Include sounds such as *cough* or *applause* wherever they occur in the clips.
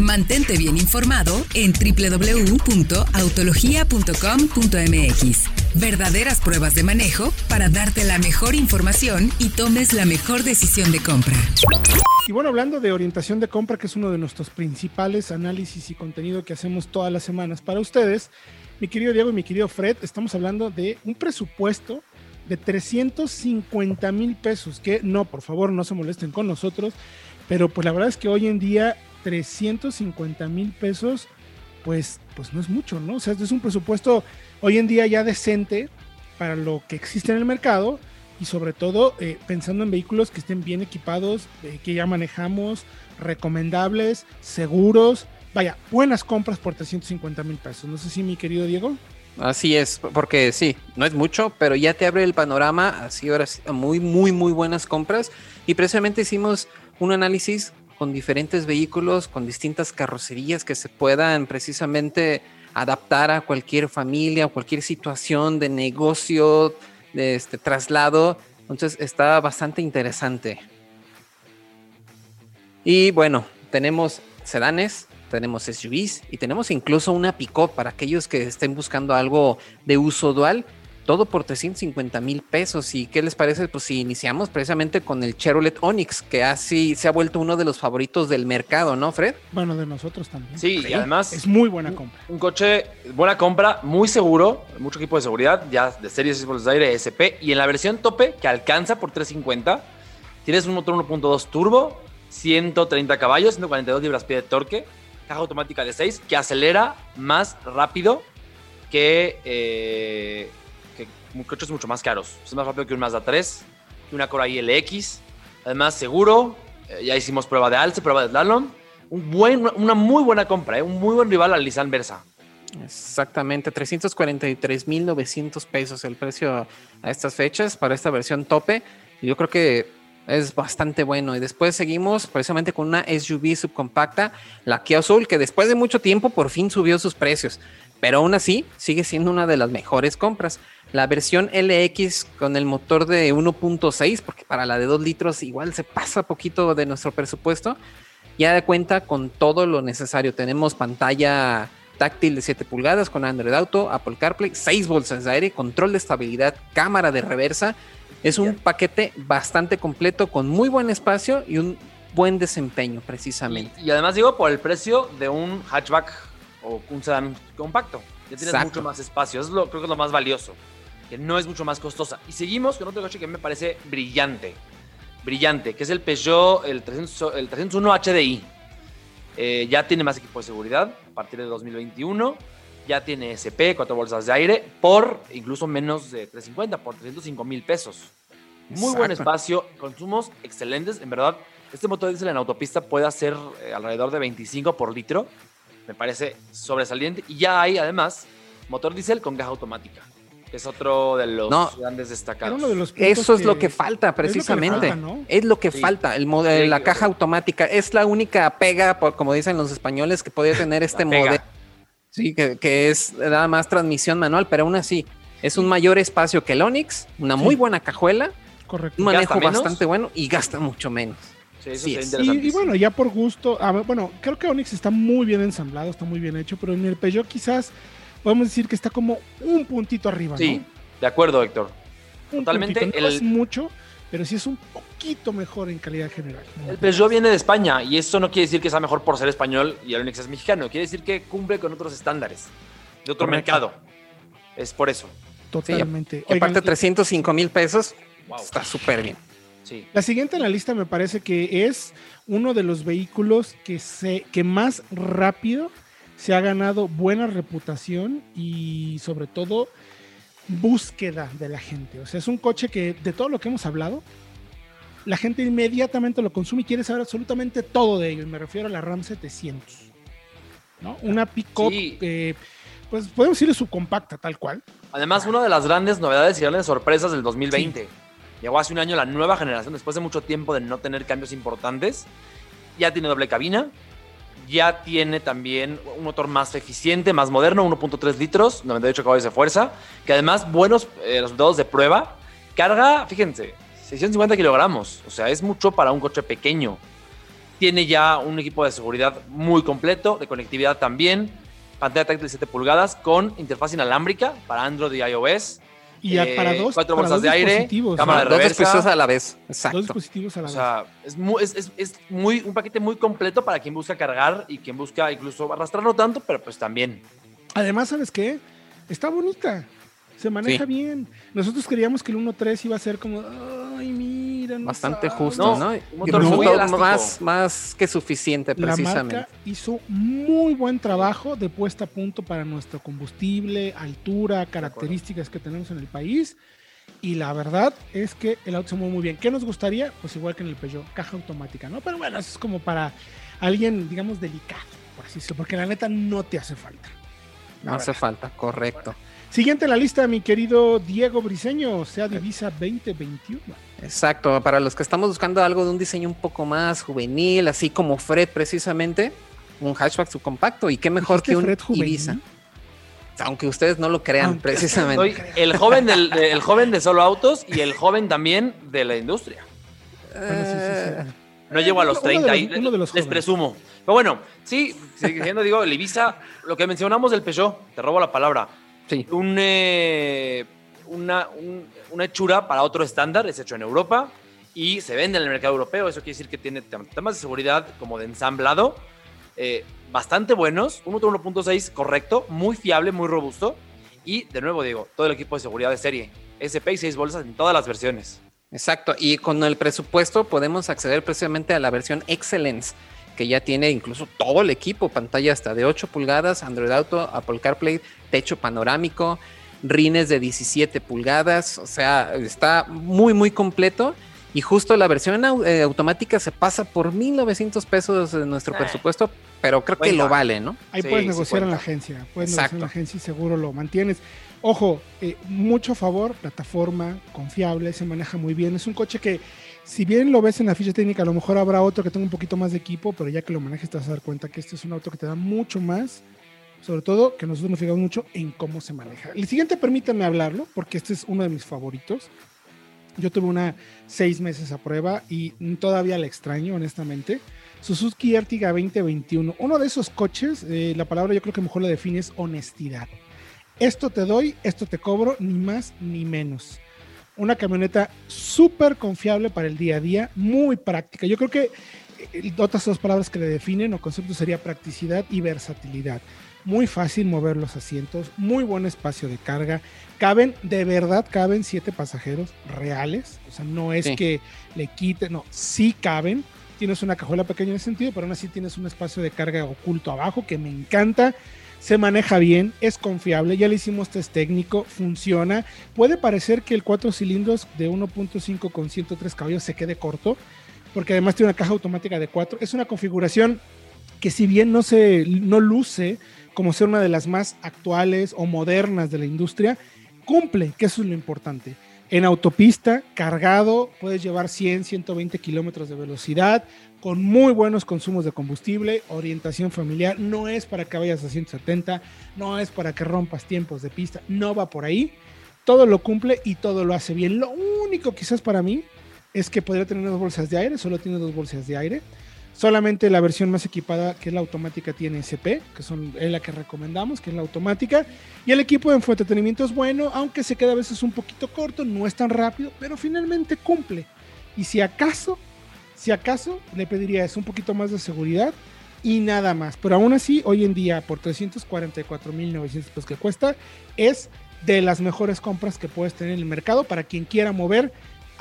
Mantente bien informado en www.autologia.com.mx. Verdaderas pruebas de manejo para darte la mejor información y tomes la mejor decisión de compra. Y bueno, hablando de orientación de compra, que es uno de nuestros principales análisis y contenido que hacemos todas las semanas para ustedes, mi querido Diego y mi querido Fred, estamos hablando de un presupuesto de 350 mil pesos, que no, por favor, no se molesten con nosotros, pero pues la verdad es que hoy en día 350 mil pesos, pues, pues no es mucho, ¿no? O sea, es un presupuesto hoy en día ya decente para lo que existe en el mercado y sobre todo eh, pensando en vehículos que estén bien equipados, eh, que ya manejamos, recomendables, seguros. Vaya, buenas compras por 350 mil pesos. No sé si mi querido Diego. Así es, porque sí, no es mucho, pero ya te abre el panorama, así ahora muy, muy, muy buenas compras. Y precisamente hicimos un análisis con diferentes vehículos, con distintas carrocerías que se puedan precisamente adaptar a cualquier familia, cualquier situación de negocio, de este traslado. Entonces está bastante interesante. Y bueno, tenemos sedanes, tenemos SUVs y tenemos incluso una pick-up para aquellos que estén buscando algo de uso dual todo por 350 mil pesos. ¿Y qué les parece? Pues si iniciamos precisamente con el Chevrolet Onix, que así se ha vuelto uno de los favoritos del mercado, ¿no, Fred? Bueno, de nosotros también. Sí, y además es muy buena compra. Un, coche, buena compra, muy seguro, mucho equipo de seguridad, ya de series 6 de aire SP, y en la versión tope, que alcanza por 350, tienes un motor 1.2 turbo, 130 caballos, 142 libras-pie de torque, caja automática de 6, que acelera más rápido que... Eh, coches mucho más caros. Es más rápido que un Mazda 3, que una Cora LX. Además, seguro. Eh, ya hicimos prueba de alce, prueba de slalom. Un buen, una muy buena compra, ¿eh? un muy buen rival al Nissan Versa. Exactamente, 343.900 pesos el precio a estas fechas para esta versión tope. Yo creo que es bastante bueno. Y después seguimos precisamente con una SUV subcompacta, la Kia Soul, que después de mucho tiempo por fin subió sus precios. Pero aún así sigue siendo una de las mejores compras. La versión LX con el motor de 1.6, porque para la de 2 litros igual se pasa poquito de nuestro presupuesto, ya cuenta con todo lo necesario. Tenemos pantalla táctil de 7 pulgadas con Android Auto, Apple CarPlay, 6 bolsas de aire, control de estabilidad, cámara de reversa. Es un paquete bastante completo con muy buen espacio y un buen desempeño precisamente. Y, además digo por el precio de un hatchback o un sedán compacto. Ya tienes mucho más espacio. Es lo, creo que es lo más valioso que no es mucho más costosa. Y seguimos con otro coche que me parece brillante, brillante, que es el Peugeot, el, 301 HDI. Eh, ya tiene más equipo de seguridad a partir de 2021. Ya tiene SP, cuatro bolsas de aire, por incluso menos de 350, por 305 mil pesos. Muy buen espacio, consumos excelentes. En verdad, este motor diésel en autopista puede hacer eh, alrededor de 25 por litro. Me parece sobresaliente. Y ya hay además motor diésel con caja automática es otro de los grandes destacados. Eso es lo que falta, precisamente. Es lo que falta, el modelo, la caja automática. Es la única pega, como dicen los españoles, que podría tener *laughs* este modelo. Sí, que, es nada más transmisión manual, pero aún así es un mayor espacio que el Onix, una muy buena cajuela, Correcto. un manejo bastante bueno y gasta mucho menos. Sí, eso y, y, bueno, ya por gusto, bueno, creo que Onix está muy bien ensamblado, está muy bien hecho, pero en el Peugeot quizás podemos decir que está como un puntito arriba. Sí, de acuerdo, Héctor. Totalmente. No es mucho, pero sí es un poquito mejor en calidad general. El Peugeot viene de España y eso no quiere decir que sea mejor por ser español y el Onix es mexicano. Quiere decir que cumple con otros estándares de otro mercado. Es por eso. Totalmente. Sí, aparte, 305 mil pesos está súper bien. Sí. La siguiente en la lista me parece que es uno de los vehículos que, se, que más rápido se ha ganado buena reputación y sobre todo búsqueda de la gente. O sea, es un coche que de todo lo que hemos hablado, la gente inmediatamente lo consume y quiere saber absolutamente todo de ello. Y me refiero a la RAM 700. ¿no? Una pick-up pues podemos decirle subcompacta, tal cual. Además, una de las grandes novedades y grandes sorpresas del 2020. Llegó hace un año la nueva generación, después de mucho tiempo de no tener cambios importantes. Ya tiene doble cabina, ya tiene también un motor más eficiente, más moderno, 1.3 litros, 98 caballos de fuerza, que además buenos eh, resultados de prueba. Carga, fíjense, 650 kilogramos, o sea, es mucho para un coche pequeño. Tiene ya un equipo de seguridad muy completo, de conectividad también, pantalla táctil de 7 pulgadas con interfaz inalámbrica para Android y iOS. Y Eh, para dos, cuatro para bolsas dos de aire, dispositivos, cámara ¿no? de Dos reversa. dispositivos a la vez. Dos Exacto. dispositivos a la O vez. sea, es, muy, es, es- es muy, un paquete muy completo para quien busca cargar y quien busca incluso arrastrar no tanto, pero pues también. Además, ¿sabes qué? Está bonita. Se maneja Sí. bien. Nosotros creíamos que el 1.3 iba a ser como, ay, mira, Bastante sabes". justo, No, ¿no? un elástico. más, más que suficiente, La precisamente. marca hizo muy buen trabajo de puesta a punto para nuestro combustible, altura, características que tenemos en el país. Y la verdad es que el auto se mueve muy bien. ¿Qué nos gustaría? Pues igual que en el Peugeot, caja automática, ¿no? Pero bueno, eso es como para alguien, digamos, delicado, por así decirlo, porque la neta no te hace falta. La No hace verdad. falta, correcto. Siguiente en la lista, mi querido Diego Briseño, sea Divisa 2021. Exacto, para los que estamos buscando algo de un diseño un poco más juvenil, así como Fred precisamente, un hatchback subcompacto y qué mejor ¿Dijiste que un Fred juvenil? Ibiza. Aunque ustedes no lo crean Aunque- precisamente. Soy el joven, del, de- el joven de solo autos y el joven también de la industria. Bueno, sí, sí, Eh, sí. No llego a los Uno de 30 los- y uno de los les jóvenes. presumo. Pero bueno, sí, siguiendo digo, el Ibiza, lo que mencionamos del Peugeot, te robo la palabra. Sí, Un, eh, una, un- una hechura para otro estándar, es hecho en Europa y se vende en el mercado europeo. Eso quiere decir que tiene tem- temas de seguridad como de ensamblado eh, bastante buenos. Un motor 1.6 correcto, muy fiable, muy robusto. Y de nuevo digo, todo el equipo de seguridad de serie. SP y 6 bolsas en todas las versiones. exacto. Y con el presupuesto podemos acceder precisamente a la versión Excellence, que ya tiene incluso todo el equipo, pantalla hasta de 8 pulgadas, Android Auto, Apple CarPlay, techo panorámico, rines de 17 pulgadas, o sea, está muy, muy completo. Y justo la versión eh, automática se pasa por 1.900 pesos de nuestro Eh. presupuesto, pero creo que lo vale, ¿no? Ahí Sí, puedes negociar en la agencia. Puedes Exacto. negociar en la agencia y seguro lo mantienes. Ojo, eh, mucho favor, plataforma confiable, se maneja muy bien. Es un coche que, si bien lo ves en la ficha técnica, a lo mejor habrá otro que tenga un poquito más de equipo, pero ya que lo manejes te vas a dar cuenta que este es un auto que te da mucho más. Sobre todo que nosotros nos fijamos mucho en cómo se maneja. El siguiente, permítanme hablarlo, porque este es uno de mis favoritos. Yo tuve una seis meses a prueba y todavía la extraño, honestamente. Suzuki Ertiga 2021. Uno de esos coches, eh, la palabra yo creo que mejor la define es honestidad. Esto te doy, esto te cobro, ni más ni menos. Una camioneta súper confiable para el día a día, muy práctica. Yo creo que eh, otras dos palabras que le definen o conceptos sería practicidad y versatilidad. Muy fácil mover los asientos, muy buen espacio de carga. Caben, de verdad, caben siete pasajeros reales. O sea, no es Sí. que le quite, no, sí caben. Tienes una cajuela pequeña en ese sentido, pero aún así tienes un espacio de carga oculto abajo que me encanta. Se maneja bien, es confiable, ya le hicimos test técnico, funciona. Puede parecer que el 4 cilindros de 1.5 con 103 caballos se quede corto, porque además tiene una caja automática de 4. Es una configuración que si bien no, se, no luce como ser una de las más actuales o modernas de la industria, cumple, que eso es lo importante. En autopista, cargado, puedes llevar 100, 120 kilómetros de velocidad, con muy buenos consumos de combustible, orientación familiar, no es para que vayas a 170, no es para que rompas tiempos de pista, no va por ahí, todo lo cumple y todo lo hace bien. Lo único quizás para mí es que podría tener dos bolsas de aire, solo tiene dos bolsas de aire. Solamente la versión más equipada, que es la automática, tiene SP, que son, es la que recomendamos, que es la automática. Y el equipo de entretenimiento es bueno, aunque se queda a veces un poquito corto, no es tan rápido, pero finalmente cumple. Y si acaso, si acaso, le pediría es un poquito más de seguridad y nada más. Pero aún así, hoy en día, por 344.900 pesos que cuesta, es de las mejores compras que puedes tener en el mercado para quien quiera mover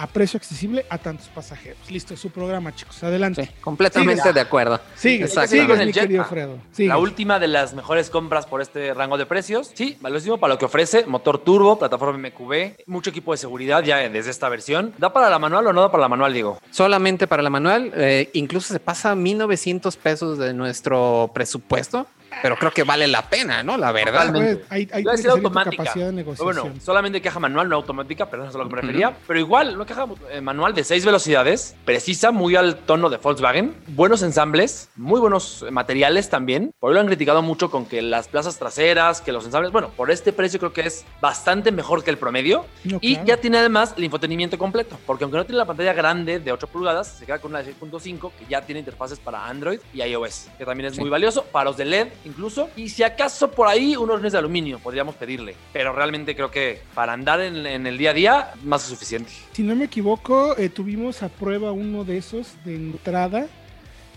a precio accesible a tantos pasajeros. Listo, su programa, chicos. Adelante. Sí, completamente Sigue. de acuerdo. Sigue, Exactamente. sigue, El mi querido. Fredo. Sigue. La última de las mejores compras por este rango de precios. Sí, valiosísimo para lo que ofrece. Motor turbo, plataforma MQB, mucho equipo de seguridad ya desde esta versión. ¿Da para la manual o no da para la manual, Diego? Solamente para la manual, eh, incluso se pasa 1.900 pesos de nuestro presupuesto. Pero creo que vale la pena, ¿no? La verdad. Pues, hay, hay que automática. capacidad de Pero negociación. bueno, solamente caja manual, no automática, perdón, eso es a lo que me refería. Pero igual, una caja eh, manual de seis velocidades, precisa, muy al tono de Volkswagen, buenos ensambles, muy buenos eh, materiales también. Por ahí lo han criticado mucho con que las plazas traseras, que los ensambles, bueno, por este precio creo que es bastante mejor que el promedio. No, Y claro. ya tiene además el infotenimiento completo, porque aunque no tiene la pantalla grande de 8 pulgadas, se queda con una de 6.5 que ya tiene interfaces para Android y iOS, que también es Sí. muy valioso, para los de LED incluso. Y si acaso por ahí unos rines de aluminio podríamos pedirle, pero realmente creo que para andar en, en el día a día, más que suficiente. Si no me equivoco, eh, tuvimos a prueba uno de esos de entrada.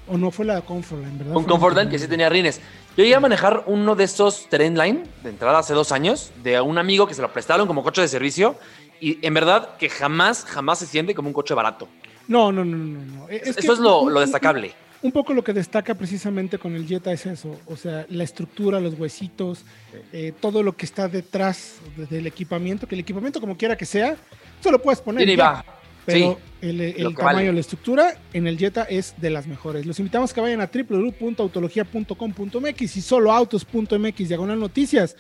O no fue la Comfortline, ¿verdad? La Comfortline que sí tenía rines. Yo llegué a manejar uno de esos Terrain Line de entrada hace dos años, de un amigo que se lo prestaron como coche de servicio. Y en verdad que jamás, jamás se siente como un coche barato. No, no, no, no. no. Es Eso que es lo, destacable. Un poco lo que destaca precisamente con el Jetta es eso, o sea, la estructura, los huesitos, eh, todo lo que está detrás de- del equipamiento, que el equipamiento como quiera que sea, se lo puedes poner. Y va. Pero Sí, el, tamaño, vale. la estructura en el Jetta es de las mejores. Los invitamos a que vayan a www.autologia.com.mx y soloautos.mx, diagonal noticias.